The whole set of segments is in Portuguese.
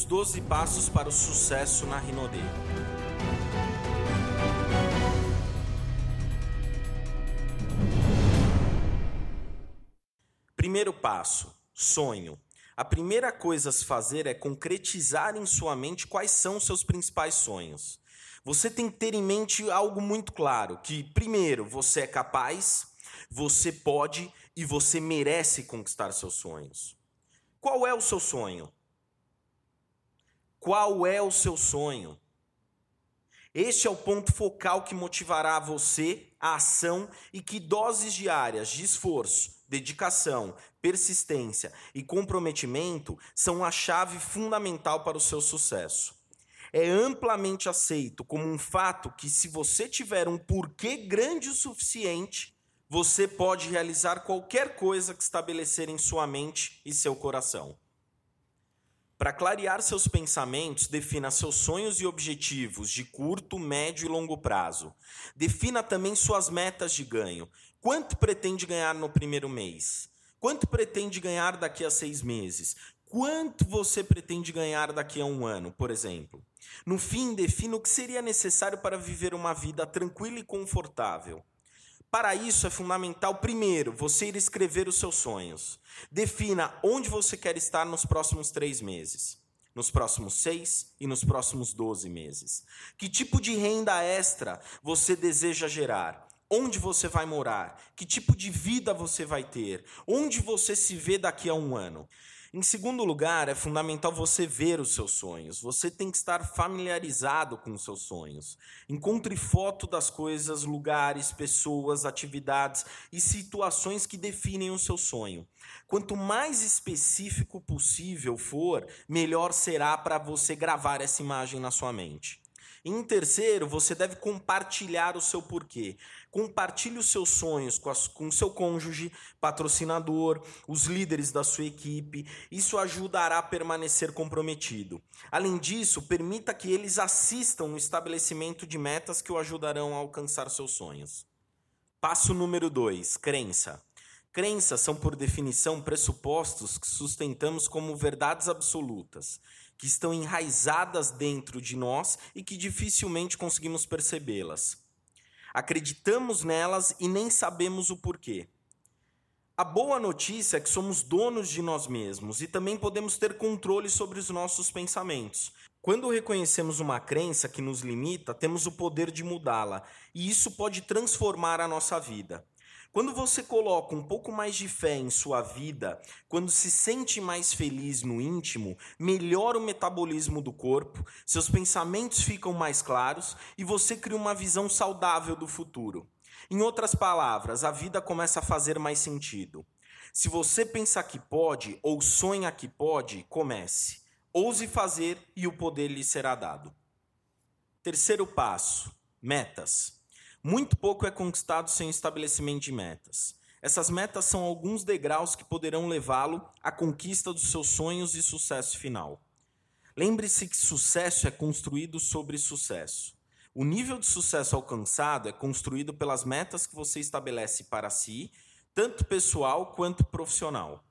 os 12 passos para o sucesso na Rinode. Primeiro passo: sonho. A primeira coisa a se fazer é concretizar em sua mente quais são seus principais sonhos. Você tem que ter em mente algo muito claro: que, primeiro, você é capaz, você pode e você merece conquistar seus sonhos. Qual é o seu sonho? Qual é o seu sonho? Este é o ponto focal que motivará você a ação e que doses diárias de esforço, dedicação, persistência e comprometimento são a chave fundamental para o seu sucesso. É amplamente aceito como um fato que, se você tiver um porquê grande o suficiente, você pode realizar qualquer coisa que estabelecer em sua mente e seu coração. Para clarear seus pensamentos, defina seus sonhos e objetivos de curto, médio e longo prazo. Defina também suas metas de ganho. Quanto pretende ganhar no primeiro mês? Quanto pretende ganhar daqui a seis meses? Quanto você pretende ganhar daqui a um ano, por exemplo? No fim, defina o que seria necessário para viver uma vida tranquila e confortável. Para isso é fundamental, primeiro, você ir escrever os seus sonhos. Defina onde você quer estar nos próximos três meses, nos próximos seis e nos próximos doze meses. Que tipo de renda extra você deseja gerar? Onde você vai morar? Que tipo de vida você vai ter? Onde você se vê daqui a um ano? Em segundo lugar, é fundamental você ver os seus sonhos. Você tem que estar familiarizado com os seus sonhos. Encontre foto das coisas, lugares, pessoas, atividades e situações que definem o seu sonho. Quanto mais específico possível for, melhor será para você gravar essa imagem na sua mente. Em terceiro, você deve compartilhar o seu porquê. Compartilhe os seus sonhos com, o com seu cônjuge, patrocinador, os líderes da sua equipe. Isso ajudará a permanecer comprometido. Além disso, permita que eles assistam no estabelecimento de metas que o ajudarão a alcançar seus sonhos. Passo número 2: crença. Crenças são, por definição, pressupostos que sustentamos como verdades absolutas que estão enraizadas dentro de nós e que dificilmente conseguimos percebê-las. Acreditamos nelas e nem sabemos o porquê. A boa notícia é que somos donos de nós mesmos e também podemos ter controle sobre os nossos pensamentos. Quando reconhecemos uma crença que nos limita, temos o poder de mudá-la, e isso pode transformar a nossa vida. Quando você coloca um pouco mais de fé em sua vida, quando se sente mais feliz no íntimo, melhora o metabolismo do corpo, seus pensamentos ficam mais claros e você cria uma visão saudável do futuro. Em outras palavras, a vida começa a fazer mais sentido. Se você pensa que pode ou sonha que pode, comece. Ouse fazer e o poder lhe será dado. Terceiro passo: metas. Muito pouco é conquistado sem estabelecimento de metas. Essas metas são alguns degraus que poderão levá-lo à conquista dos seus sonhos e sucesso final. Lembre-se que sucesso é construído sobre sucesso. O nível de sucesso alcançado é construído pelas metas que você estabelece para si, tanto pessoal quanto profissional.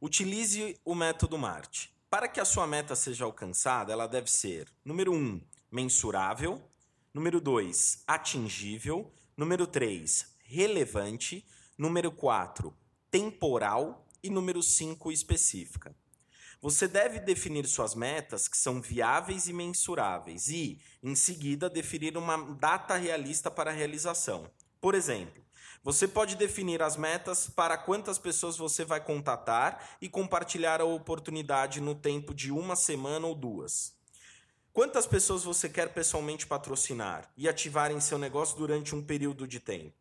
Utilize o método MART. Para que a sua meta seja alcançada, ela deve ser: número 1, um, mensurável, Número 2, atingível. Número 3, relevante. Número 4, temporal. E número 5, específica. Você deve definir suas metas que são viáveis e mensuráveis e, em seguida, definir uma data realista para a realização. Por exemplo, você pode definir as metas para quantas pessoas você vai contatar e compartilhar a oportunidade no tempo de uma semana ou duas. Quantas pessoas você quer pessoalmente patrocinar e ativar em seu negócio durante um período de tempo?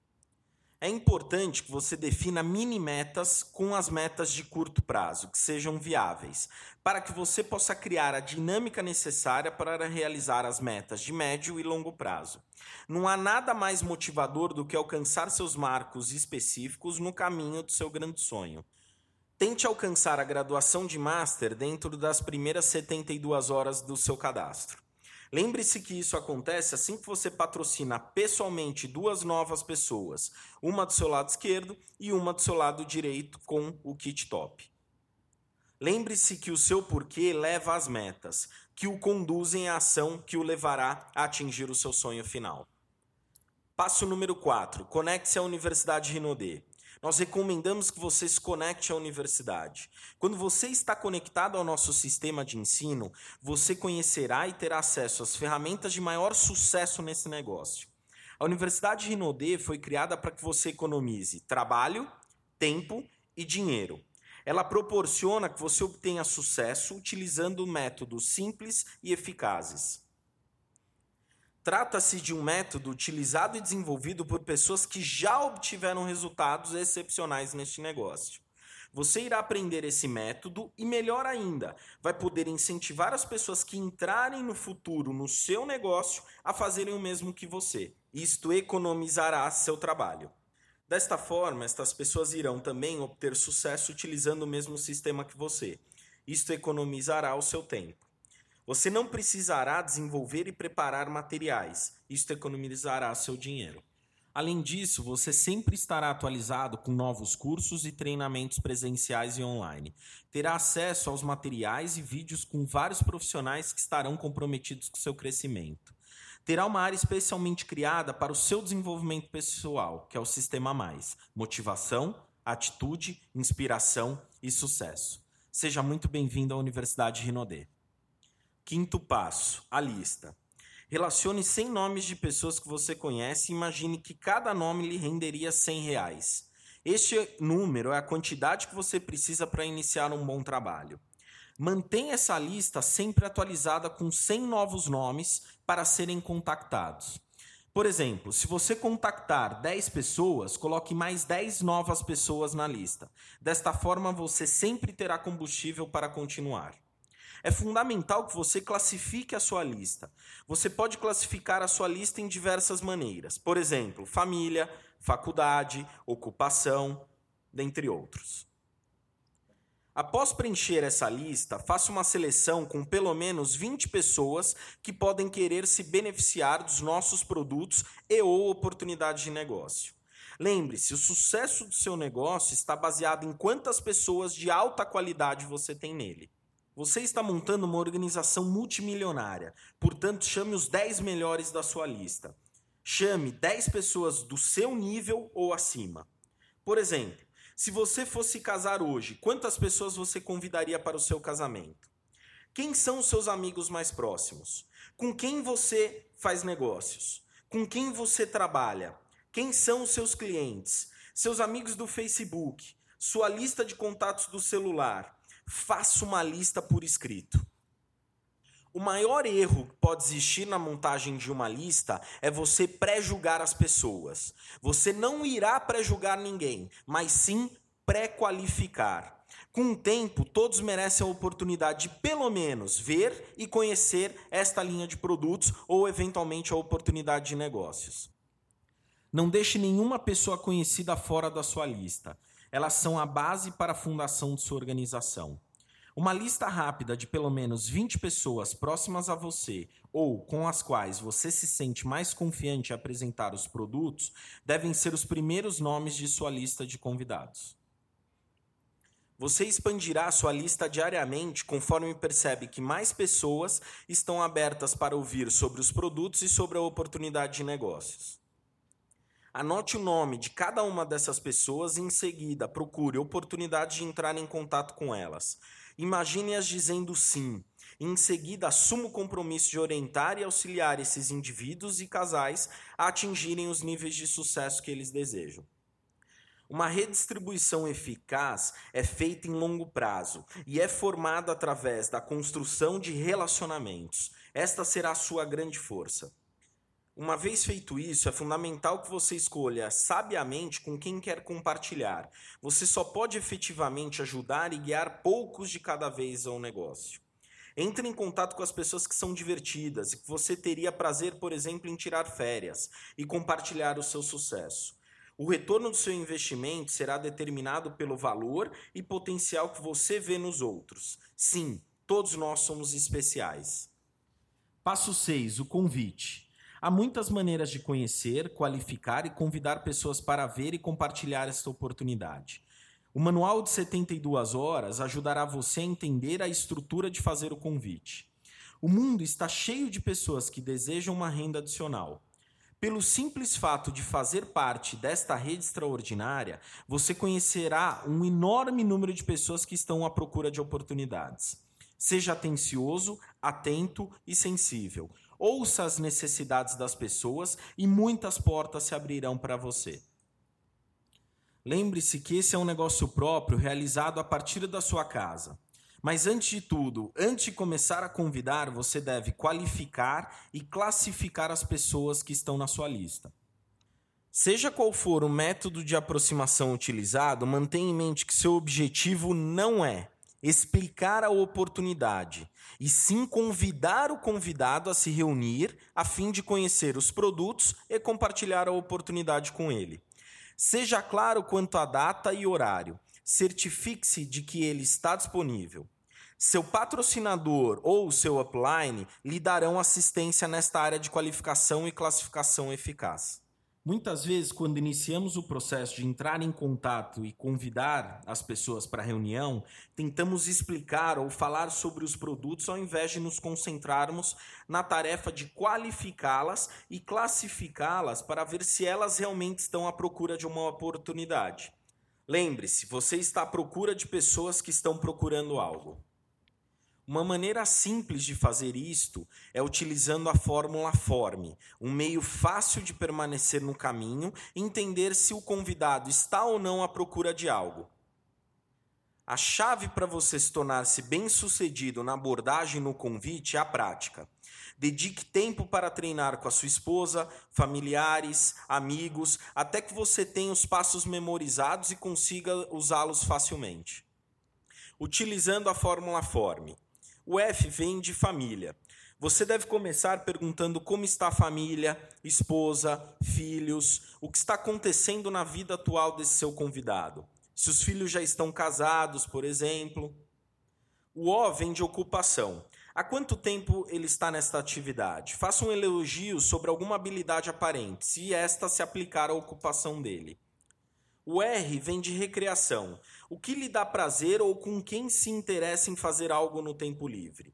É importante que você defina mini metas com as metas de curto prazo, que sejam viáveis, para que você possa criar a dinâmica necessária para realizar as metas de médio e longo prazo. Não há nada mais motivador do que alcançar seus marcos específicos no caminho do seu grande sonho. Tente alcançar a graduação de Master dentro das primeiras 72 horas do seu cadastro. Lembre-se que isso acontece assim que você patrocina pessoalmente duas novas pessoas, uma do seu lado esquerdo e uma do seu lado direito com o kit top. Lembre-se que o seu porquê leva às metas, que o conduzem à ação que o levará a atingir o seu sonho final. Passo número 4. Conecte-se à Universidade Rinodê. Nós recomendamos que você se conecte à universidade. Quando você está conectado ao nosso sistema de ensino, você conhecerá e terá acesso às ferramentas de maior sucesso nesse negócio. A Universidade Rinodê foi criada para que você economize trabalho, tempo e dinheiro. Ela proporciona que você obtenha sucesso utilizando métodos simples e eficazes. Trata-se de um método utilizado e desenvolvido por pessoas que já obtiveram resultados excepcionais neste negócio. Você irá aprender esse método e, melhor ainda, vai poder incentivar as pessoas que entrarem no futuro no seu negócio a fazerem o mesmo que você. Isto economizará seu trabalho. Desta forma, estas pessoas irão também obter sucesso utilizando o mesmo sistema que você. Isto economizará o seu tempo. Você não precisará desenvolver e preparar materiais. Isto economizará seu dinheiro. Além disso, você sempre estará atualizado com novos cursos e treinamentos presenciais e online. Terá acesso aos materiais e vídeos com vários profissionais que estarão comprometidos com seu crescimento terá uma área especialmente criada para o seu desenvolvimento pessoal, que é o Sistema Mais: motivação, atitude, inspiração e sucesso. Seja muito bem-vindo à Universidade Rinodê. Quinto passo: a lista. Relacione 100 nomes de pessoas que você conhece e imagine que cada nome lhe renderia 100 reais. Este número é a quantidade que você precisa para iniciar um bom trabalho. Mantenha essa lista sempre atualizada com 100 novos nomes para serem contactados. Por exemplo, se você contactar 10 pessoas, coloque mais 10 novas pessoas na lista. Desta forma, você sempre terá combustível para continuar. É fundamental que você classifique a sua lista. Você pode classificar a sua lista em diversas maneiras. Por exemplo, família, faculdade, ocupação, dentre outros. Após preencher essa lista, faça uma seleção com pelo menos 20 pessoas que podem querer se beneficiar dos nossos produtos e ou oportunidades de negócio. Lembre-se, o sucesso do seu negócio está baseado em quantas pessoas de alta qualidade você tem nele. Você está montando uma organização multimilionária, portanto, chame os 10 melhores da sua lista. Chame 10 pessoas do seu nível ou acima. Por exemplo, se você fosse casar hoje, quantas pessoas você convidaria para o seu casamento? Quem são os seus amigos mais próximos? Com quem você faz negócios? Com quem você trabalha? Quem são os seus clientes? Seus amigos do Facebook? Sua lista de contatos do celular? Faça uma lista por escrito. O maior erro que pode existir na montagem de uma lista é você pré-julgar as pessoas. Você não irá pré-julgar ninguém, mas sim pré-qualificar. Com o tempo, todos merecem a oportunidade de, pelo menos, ver e conhecer esta linha de produtos ou, eventualmente, a oportunidade de negócios. Não deixe nenhuma pessoa conhecida fora da sua lista. Elas são a base para a fundação de sua organização. Uma lista rápida de pelo menos 20 pessoas próximas a você ou com as quais você se sente mais confiante em apresentar os produtos devem ser os primeiros nomes de sua lista de convidados. Você expandirá sua lista diariamente conforme percebe que mais pessoas estão abertas para ouvir sobre os produtos e sobre a oportunidade de negócios. Anote o nome de cada uma dessas pessoas e, em seguida, procure oportunidade de entrar em contato com elas. Imagine-as dizendo sim. Em seguida, assuma o compromisso de orientar e auxiliar esses indivíduos e casais a atingirem os níveis de sucesso que eles desejam. Uma redistribuição eficaz é feita em longo prazo e é formada através da construção de relacionamentos. Esta será a sua grande força. Uma vez feito isso, é fundamental que você escolha sabiamente com quem quer compartilhar. Você só pode efetivamente ajudar e guiar poucos de cada vez ao negócio. Entre em contato com as pessoas que são divertidas e que você teria prazer, por exemplo, em tirar férias e compartilhar o seu sucesso. O retorno do seu investimento será determinado pelo valor e potencial que você vê nos outros. Sim, todos nós somos especiais. Passo 6: o convite. Há muitas maneiras de conhecer, qualificar e convidar pessoas para ver e compartilhar esta oportunidade. O manual de 72 horas ajudará você a entender a estrutura de fazer o convite. O mundo está cheio de pessoas que desejam uma renda adicional. Pelo simples fato de fazer parte desta rede extraordinária, você conhecerá um enorme número de pessoas que estão à procura de oportunidades. Seja atencioso, atento e sensível. Ouça as necessidades das pessoas e muitas portas se abrirão para você. Lembre-se que esse é um negócio próprio realizado a partir da sua casa. Mas antes de tudo, antes de começar a convidar, você deve qualificar e classificar as pessoas que estão na sua lista. Seja qual for o método de aproximação utilizado, mantenha em mente que seu objetivo não é explicar a oportunidade, e sim convidar o convidado a se reunir a fim de conhecer os produtos e compartilhar a oportunidade com ele. Seja claro quanto à data e horário certifique-se de que ele está disponível. Seu patrocinador ou seu upline lhe darão assistência nesta área de qualificação e classificação eficaz. Muitas vezes, quando iniciamos o processo de entrar em contato e convidar as pessoas para a reunião, tentamos explicar ou falar sobre os produtos ao invés de nos concentrarmos na tarefa de qualificá-las e classificá-las para ver se elas realmente estão à procura de uma oportunidade. Lembre-se, você está à procura de pessoas que estão procurando algo. Uma maneira simples de fazer isto é utilizando a fórmula FORM, um meio fácil de permanecer no caminho e entender se o convidado está ou não à procura de algo. A chave para você se tornar-se bem-sucedido na abordagem no convite é a prática. Dedique tempo para treinar com a sua esposa, familiares, amigos, até que você tenha os passos memorizados e consiga usá-los facilmente. Utilizando a fórmula FORM. O F vem de família. Você deve começar perguntando como está a família, esposa, filhos, o que está acontecendo na vida atual desse seu convidado. Se os filhos já estão casados, por exemplo. O O vem de ocupação. Há quanto tempo ele está nesta atividade? Faça um elogio sobre alguma habilidade aparente, se esta se aplicar à ocupação dele. O R vem de recreação. O que lhe dá prazer ou com quem se interessa em fazer algo no tempo livre.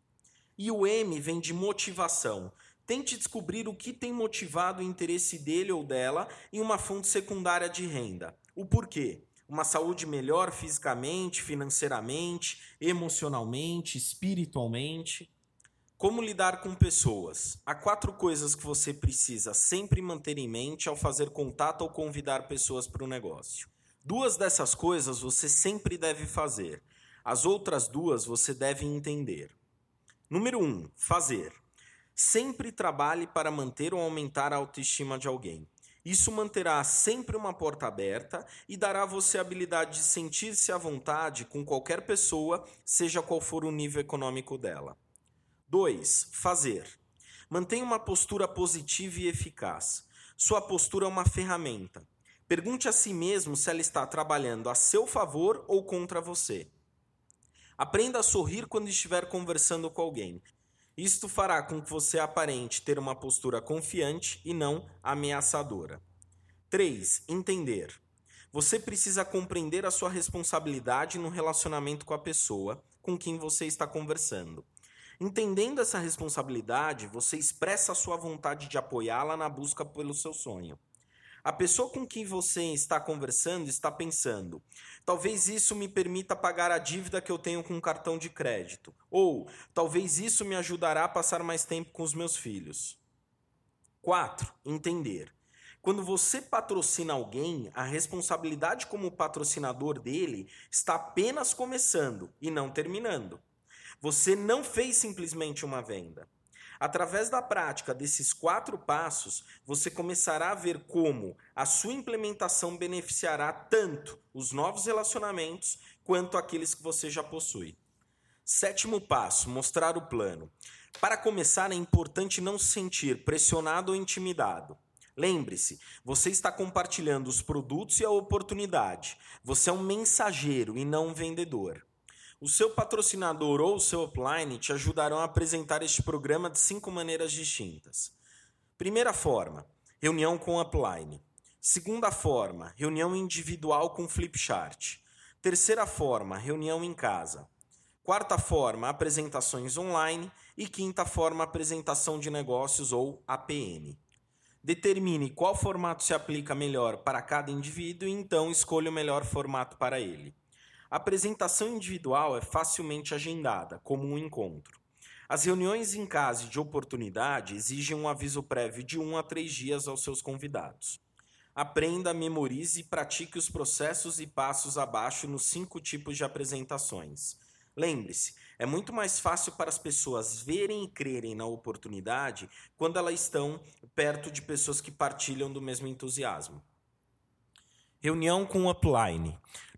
E o M vem de motivação. Tente descobrir o que tem motivado o interesse dele ou dela em uma fonte secundária de renda. O porquê? Uma saúde melhor fisicamente, financeiramente, emocionalmente, espiritualmente. Como lidar com pessoas? Há quatro coisas que você precisa sempre manter em mente ao fazer contato ou convidar pessoas para o negócio. Duas dessas coisas você sempre deve fazer. As outras duas você deve entender. Número 1. Um, fazer. Sempre trabalhe para manter ou aumentar a autoestima de alguém. Isso manterá sempre uma porta aberta e dará a você a habilidade de sentir-se à vontade com qualquer pessoa, seja qual for o nível econômico dela. 2. Fazer. Mantenha uma postura positiva e eficaz. Sua postura é uma ferramenta. Pergunte a si mesmo se ela está trabalhando a seu favor ou contra você. Aprenda a sorrir quando estiver conversando com alguém. Isto fará com que você aparente ter uma postura confiante e não ameaçadora. 3. Entender. Você precisa compreender a sua responsabilidade no relacionamento com a pessoa com quem você está conversando. Entendendo essa responsabilidade, você expressa a sua vontade de apoiá-la na busca pelo seu sonho. A pessoa com quem você está conversando está pensando: talvez isso me permita pagar a dívida que eu tenho com o cartão de crédito, ou talvez isso me ajudará a passar mais tempo com os meus filhos. 4. Entender. Quando você patrocina alguém, a responsabilidade como patrocinador dele está apenas começando e não terminando. Você não fez simplesmente uma venda. Através da prática desses quatro passos, você começará a ver como a sua implementação beneficiará tanto os novos relacionamentos quanto aqueles que você já possui. Sétimo passo: mostrar o plano. Para começar, é importante não se sentir pressionado ou intimidado. Lembre-se, você está compartilhando os produtos e a oportunidade. Você é um mensageiro e não um vendedor. O seu patrocinador ou o seu upline te ajudarão a apresentar este programa de cinco maneiras distintas. Primeira forma, reunião com upline. Segunda forma, reunião individual com flipchart. Terceira forma, reunião em casa. Quarta forma, apresentações online. E quinta forma, apresentação de negócios ou APN. Determine qual formato se aplica melhor para cada indivíduo e então escolha o melhor formato para ele. A apresentação individual é facilmente agendada, como um encontro. As reuniões em casa de oportunidade exigem um aviso prévio de um a três dias aos seus convidados. Aprenda, memorize e pratique os processos e passos abaixo nos cinco tipos de apresentações. Lembre-se, é muito mais fácil para as pessoas verem e crerem na oportunidade quando elas estão perto de pessoas que partilham do mesmo entusiasmo. Reunião com o upline.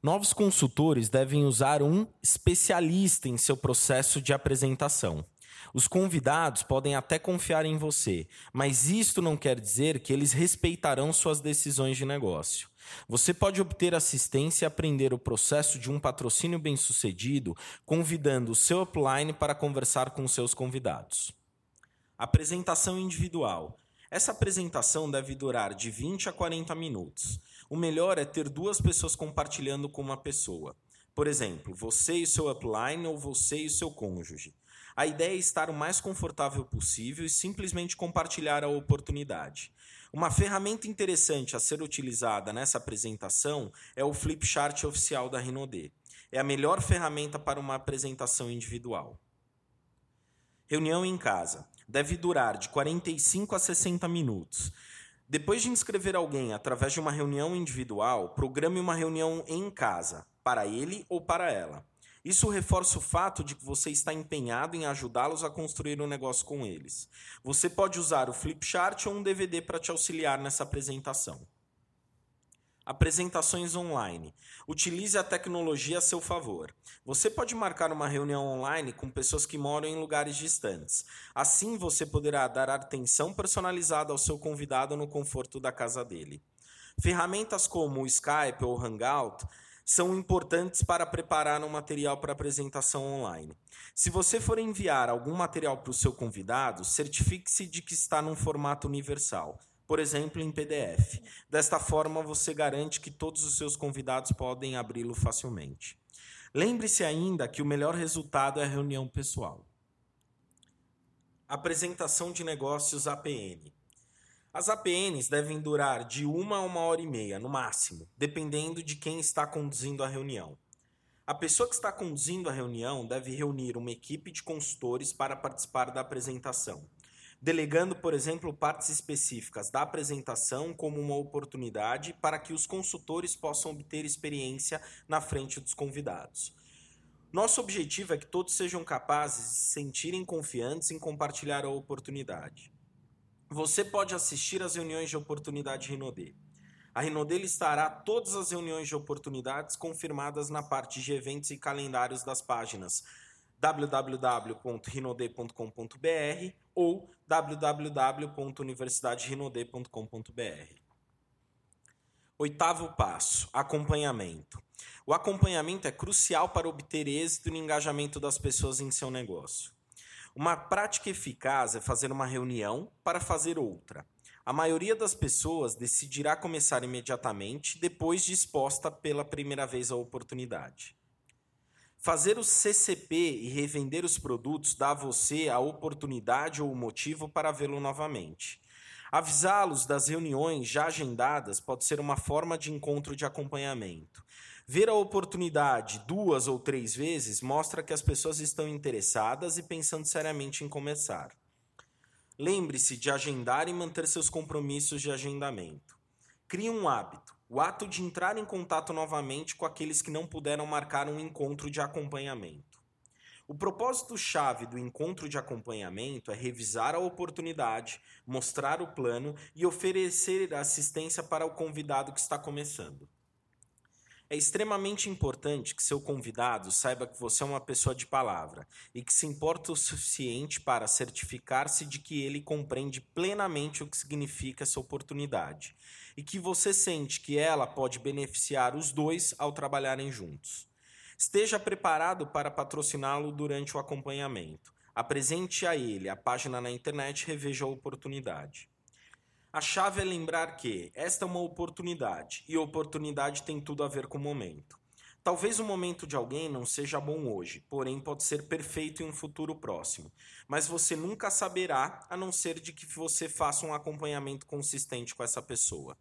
Novos consultores devem usar um especialista em seu processo de apresentação. Os convidados podem até confiar em você, mas isto não quer dizer que eles respeitarão suas decisões de negócio. Você pode obter assistência e aprender o processo de um patrocínio bem-sucedido, convidando o seu upline para conversar com seus convidados. Apresentação individual. Essa apresentação deve durar de 20 a 40 minutos. O melhor é ter duas pessoas compartilhando com uma pessoa. Por exemplo, você e seu upline ou você e seu cônjuge. A ideia é estar o mais confortável possível e simplesmente compartilhar a oportunidade. Uma ferramenta interessante a ser utilizada nessa apresentação é o Flipchart oficial da Rinode. É a melhor ferramenta para uma apresentação individual. Reunião em casa. Deve durar de 45 a 60 minutos. Depois de inscrever alguém através de uma reunião individual, programe uma reunião em casa, para ele ou para ela. Isso reforça o fato de que você está empenhado em ajudá-los a construir um negócio com eles. Você pode usar o Flipchart ou um DVD para te auxiliar nessa apresentação. Apresentações online. Utilize a tecnologia a seu favor. Você pode marcar uma reunião online com pessoas que moram em lugares distantes. Assim, você poderá dar atenção personalizada ao seu convidado no conforto da casa dele. Ferramentas como o Skype ou Hangout são importantes para preparar um material para apresentação online. Se você for enviar algum material para o seu convidado, certifique-se de que está num formato universal por exemplo, em PDF. Desta forma, você garante que todos os seus convidados podem abri-lo facilmente. Lembre-se ainda que o melhor resultado é a reunião pessoal. Apresentação de negócios APN. As APNs devem durar de uma a uma hora e meia, no máximo, dependendo de quem está conduzindo a reunião. A pessoa que está conduzindo a reunião deve reunir uma equipe de consultores para participar da apresentação delegando, por exemplo, partes específicas da apresentação como uma oportunidade para que os consultores possam obter experiência na frente dos convidados. Nosso objetivo é que todos sejam capazes de se sentirem confiantes em compartilhar a oportunidade. Você pode assistir às reuniões de oportunidade Rinode. A Rinode listará todas as reuniões de oportunidades confirmadas na parte de eventos e calendários das páginas www.rinode.com.br ou www.universidaderinode.com.br. Oitavo passo: acompanhamento. O acompanhamento é crucial para obter êxito no engajamento das pessoas em seu negócio. Uma prática eficaz é fazer uma reunião para fazer outra. A maioria das pessoas decidirá começar imediatamente depois de exposta pela primeira vez a oportunidade. Fazer o CCP e revender os produtos dá a você a oportunidade ou o motivo para vê-lo novamente. Avisá-los das reuniões já agendadas pode ser uma forma de encontro de acompanhamento. Ver a oportunidade duas ou três vezes mostra que as pessoas estão interessadas e pensando seriamente em começar. Lembre-se de agendar e manter seus compromissos de agendamento. Crie um hábito. O ato de entrar em contato novamente com aqueles que não puderam marcar um encontro de acompanhamento. O propósito-chave do encontro de acompanhamento é revisar a oportunidade, mostrar o plano e oferecer assistência para o convidado que está começando. É extremamente importante que seu convidado saiba que você é uma pessoa de palavra e que se importa o suficiente para certificar-se de que ele compreende plenamente o que significa essa oportunidade e que você sente que ela pode beneficiar os dois ao trabalharem juntos. Esteja preparado para patrociná-lo durante o acompanhamento. Apresente a ele a página na internet e reveja a oportunidade. A chave é lembrar que esta é uma oportunidade e oportunidade tem tudo a ver com o momento. Talvez o momento de alguém não seja bom hoje, porém pode ser perfeito em um futuro próximo. Mas você nunca saberá, a não ser de que você faça um acompanhamento consistente com essa pessoa.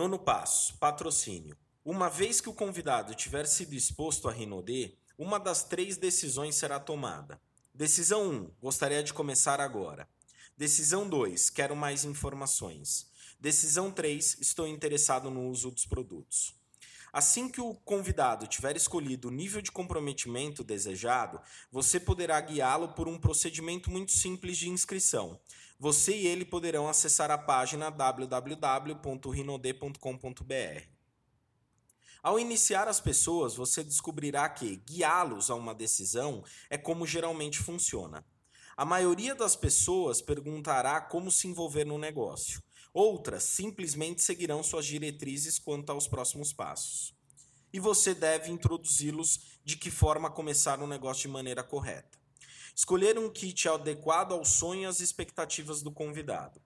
Nono passo: patrocínio. Uma vez que o convidado tiver sido exposto a Rinodê, uma das três decisões será tomada. Decisão 1: Gostaria de começar agora. Decisão 2: Quero mais informações. Decisão 3: Estou interessado no uso dos produtos. Assim que o convidado tiver escolhido o nível de comprometimento desejado, você poderá guiá-lo por um procedimento muito simples de inscrição. Você e ele poderão acessar a página www.rinode.com.br. Ao iniciar as pessoas, você descobrirá que guiá-los a uma decisão é como geralmente funciona. A maioria das pessoas perguntará como se envolver no negócio. Outras simplesmente seguirão suas diretrizes quanto aos próximos passos. E você deve introduzi-los de que forma começar um negócio de maneira correta. Escolher um kit adequado ao sonho e às expectativas do convidado.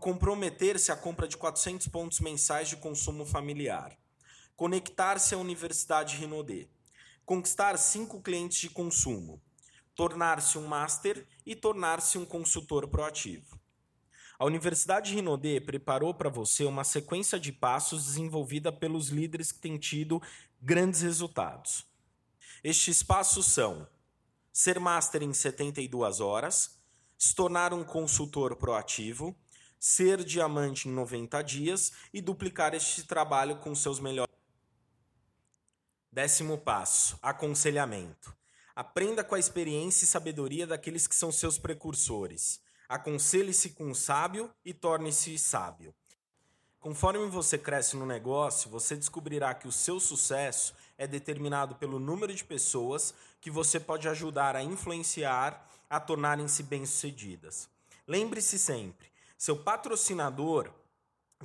Comprometer-se à compra de 400 pontos mensais de consumo familiar. Conectar-se à Universidade Rinodê. Conquistar cinco clientes de consumo. Tornar-se um master e tornar-se um consultor proativo. A Universidade Rinodê preparou para você uma sequência de passos desenvolvida pelos líderes que têm tido grandes resultados. Estes passos são: ser master em 72 horas, se tornar um consultor proativo, ser diamante em 90 dias e duplicar este trabalho com seus melhores. Décimo passo: aconselhamento. Aprenda com a experiência e sabedoria daqueles que são seus precursores. Aconselhe-se com o sábio e torne-se sábio. Conforme você cresce no negócio, você descobrirá que o seu sucesso é determinado pelo número de pessoas que você pode ajudar a influenciar a tornarem-se bem-sucedidas. Lembre-se sempre: seu patrocinador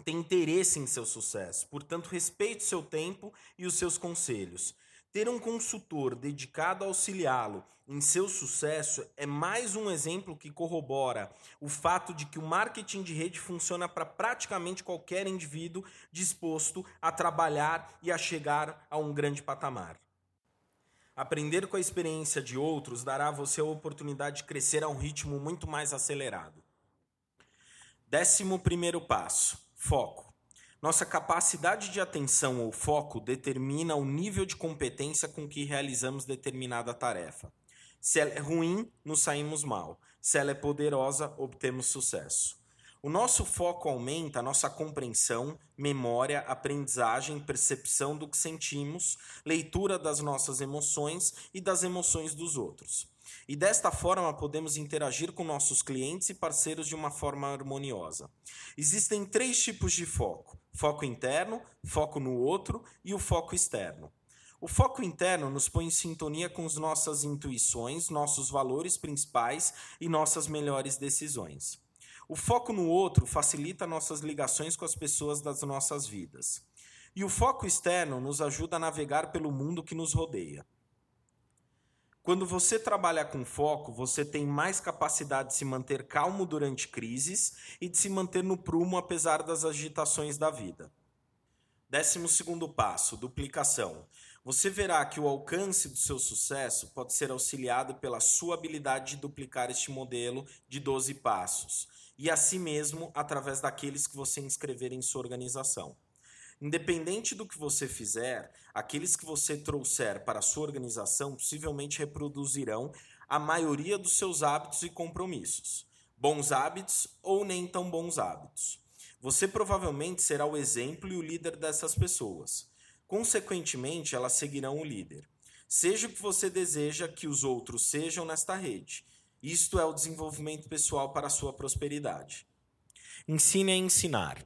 tem interesse em seu sucesso, portanto, respeite seu tempo e os seus conselhos. Ter um consultor dedicado a auxiliá-lo em seu sucesso é mais um exemplo que corrobora o fato de que o marketing de rede funciona para praticamente qualquer indivíduo disposto a trabalhar e a chegar a um grande patamar. Aprender com a experiência de outros dará a você a oportunidade de crescer a um ritmo muito mais acelerado. Décimo primeiro passo: foco. Nossa capacidade de atenção ou foco determina o nível de competência com que realizamos determinada tarefa. Se ela é ruim, nos saímos mal. Se ela é poderosa, obtemos sucesso. O nosso foco aumenta a nossa compreensão, memória, aprendizagem, percepção do que sentimos, leitura das nossas emoções e das emoções dos outros. E desta forma podemos interagir com nossos clientes e parceiros de uma forma harmoniosa. Existem três tipos de foco: foco interno, foco no outro e o foco externo. O foco interno nos põe em sintonia com as nossas intuições, nossos valores principais e nossas melhores decisões. O foco no outro facilita nossas ligações com as pessoas das nossas vidas. E o foco externo nos ajuda a navegar pelo mundo que nos rodeia. Quando você trabalha com foco, você tem mais capacidade de se manter calmo durante crises e de se manter no prumo apesar das agitações da vida. Décimo segundo passo, duplicação. Você verá que o alcance do seu sucesso pode ser auxiliado pela sua habilidade de duplicar este modelo de 12 passos, e assim mesmo através daqueles que você inscrever em sua organização. Independente do que você fizer, aqueles que você trouxer para a sua organização possivelmente reproduzirão a maioria dos seus hábitos e compromissos, bons hábitos ou nem tão bons hábitos. Você provavelmente será o exemplo e o líder dessas pessoas. Consequentemente, elas seguirão o líder. Seja o que você deseja que os outros sejam nesta rede. Isto é o desenvolvimento pessoal para a sua prosperidade. Ensine a ensinar.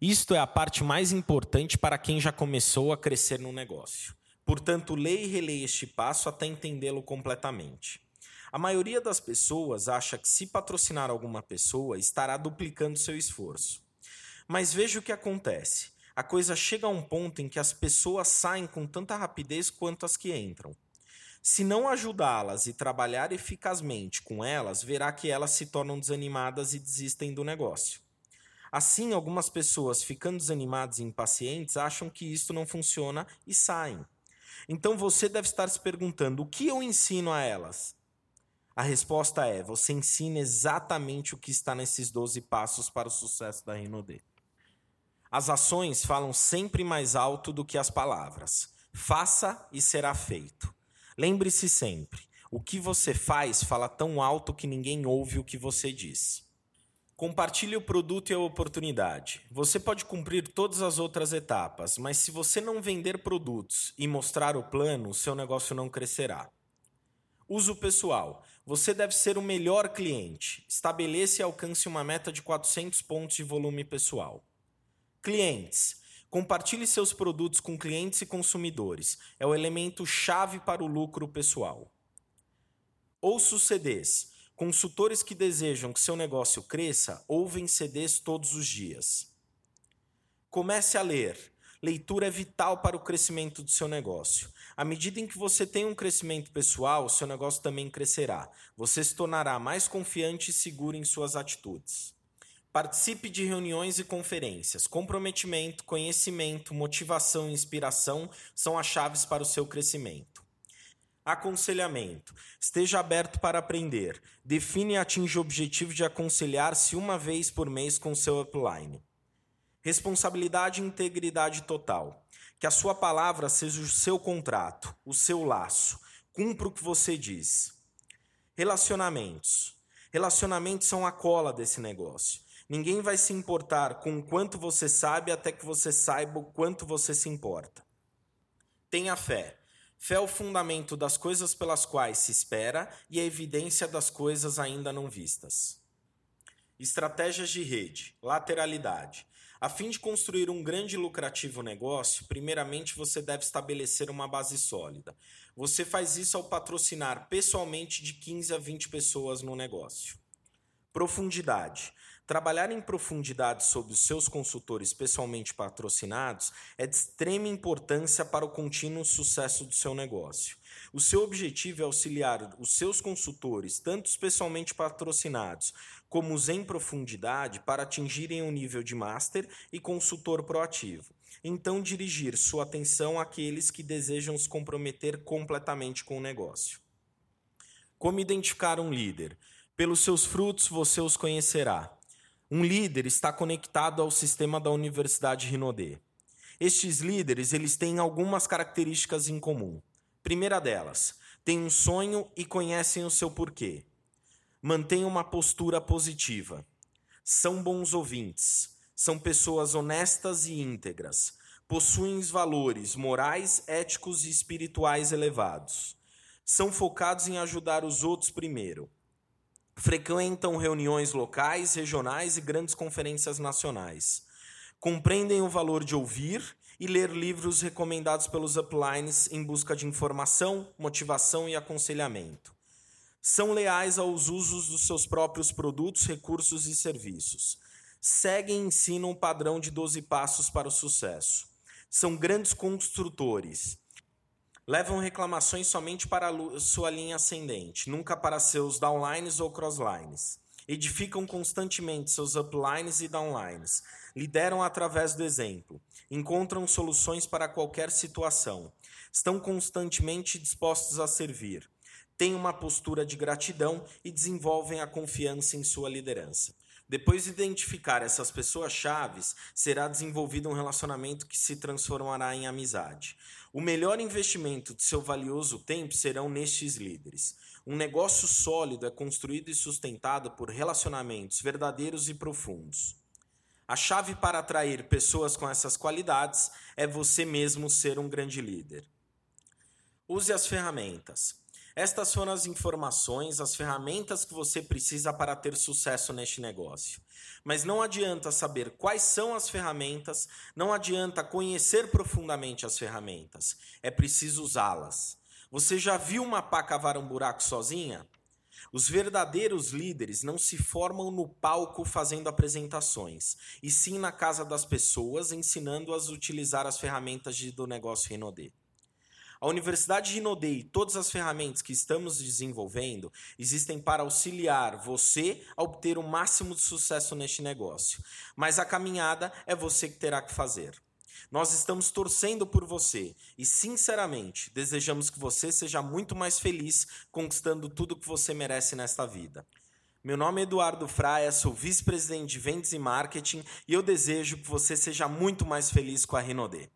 Isto é a parte mais importante para quem já começou a crescer no negócio. Portanto, leia e releia este passo até entendê-lo completamente. A maioria das pessoas acha que se patrocinar alguma pessoa estará duplicando seu esforço. Mas veja o que acontece. A coisa chega a um ponto em que as pessoas saem com tanta rapidez quanto as que entram. Se não ajudá-las e trabalhar eficazmente com elas, verá que elas se tornam desanimadas e desistem do negócio. Assim, algumas pessoas, ficando desanimadas e impacientes, acham que isto não funciona e saem. Então você deve estar se perguntando: o que eu ensino a elas? A resposta é: você ensina exatamente o que está nesses 12 passos para o sucesso da Rinode. As ações falam sempre mais alto do que as palavras. Faça e será feito. Lembre-se sempre: o que você faz fala tão alto que ninguém ouve o que você diz. Compartilhe o produto e a oportunidade. Você pode cumprir todas as outras etapas, mas se você não vender produtos e mostrar o plano, o seu negócio não crescerá. Uso pessoal. Você deve ser o melhor cliente. Estabeleça e alcance uma meta de 400 pontos de volume pessoal. Clientes. Compartilhe seus produtos com clientes e consumidores. É o elemento chave para o lucro pessoal. Ouça os CDs. Consultores que desejam que seu negócio cresça ouvem CDs todos os dias. Comece a ler. Leitura é vital para o crescimento do seu negócio. À medida em que você tem um crescimento pessoal, seu negócio também crescerá. Você se tornará mais confiante e seguro em suas atitudes. Participe de reuniões e conferências. Comprometimento, conhecimento, motivação e inspiração são as chaves para o seu crescimento. Aconselhamento. Esteja aberto para aprender. Define e atinja o objetivo de aconselhar-se uma vez por mês com seu upline. Responsabilidade e integridade total. Que a sua palavra seja o seu contrato, o seu laço. Cumpra o que você diz. Relacionamentos. Relacionamentos são a cola desse negócio. Ninguém vai se importar com o quanto você sabe até que você saiba o quanto você se importa. Tenha fé. Fé é o fundamento das coisas pelas quais se espera e a evidência das coisas ainda não vistas. Estratégias de rede, lateralidade. A fim de construir um grande e lucrativo negócio, primeiramente você deve estabelecer uma base sólida. Você faz isso ao patrocinar pessoalmente de 15 a 20 pessoas no negócio. Profundidade. Trabalhar em profundidade sobre os seus consultores pessoalmente patrocinados é de extrema importância para o contínuo sucesso do seu negócio. O seu objetivo é auxiliar os seus consultores, tanto os pessoalmente patrocinados como os em profundidade, para atingirem um nível de master e consultor proativo. Então, dirigir sua atenção àqueles que desejam se comprometer completamente com o negócio. Como identificar um líder? Pelos seus frutos você os conhecerá. Um líder está conectado ao sistema da Universidade Rinodê. Estes líderes, eles têm algumas características em comum. Primeira delas, têm um sonho e conhecem o seu porquê. Mantêm uma postura positiva. São bons ouvintes. São pessoas honestas e íntegras. Possuem valores morais, éticos e espirituais elevados. São focados em ajudar os outros primeiro frequentam reuniões locais, regionais e grandes conferências nacionais. Compreendem o valor de ouvir e ler livros recomendados pelos uplines em busca de informação, motivação e aconselhamento. São leais aos usos dos seus próprios produtos, recursos e serviços. Seguem e ensinam o padrão de 12 passos para o sucesso. São grandes construtores levam reclamações somente para sua linha ascendente, nunca para seus downlines ou crosslines. Edificam constantemente seus uplines e downlines. Lideram através do exemplo. Encontram soluções para qualquer situação. Estão constantemente dispostos a servir. Têm uma postura de gratidão e desenvolvem a confiança em sua liderança. Depois de identificar essas pessoas chaves, será desenvolvido um relacionamento que se transformará em amizade. O melhor investimento de seu valioso tempo serão nestes líderes. Um negócio sólido é construído e sustentado por relacionamentos verdadeiros e profundos. A chave para atrair pessoas com essas qualidades é você mesmo ser um grande líder. Use as ferramentas. Estas foram as informações, as ferramentas que você precisa para ter sucesso neste negócio. Mas não adianta saber quais são as ferramentas, não adianta conhecer profundamente as ferramentas. É preciso usá-las. Você já viu uma pá cavar um buraco sozinha? Os verdadeiros líderes não se formam no palco fazendo apresentações, e sim na casa das pessoas, ensinando-as a utilizar as ferramentas do negócio Renaudet. A Universidade Rinode e todas as ferramentas que estamos desenvolvendo existem para auxiliar você a obter o máximo de sucesso neste negócio. Mas a caminhada é você que terá que fazer. Nós estamos torcendo por você e, sinceramente, desejamos que você seja muito mais feliz conquistando tudo que você merece nesta vida. Meu nome é Eduardo Fraia, sou vice-presidente de vendas e marketing e eu desejo que você seja muito mais feliz com a Rinodê.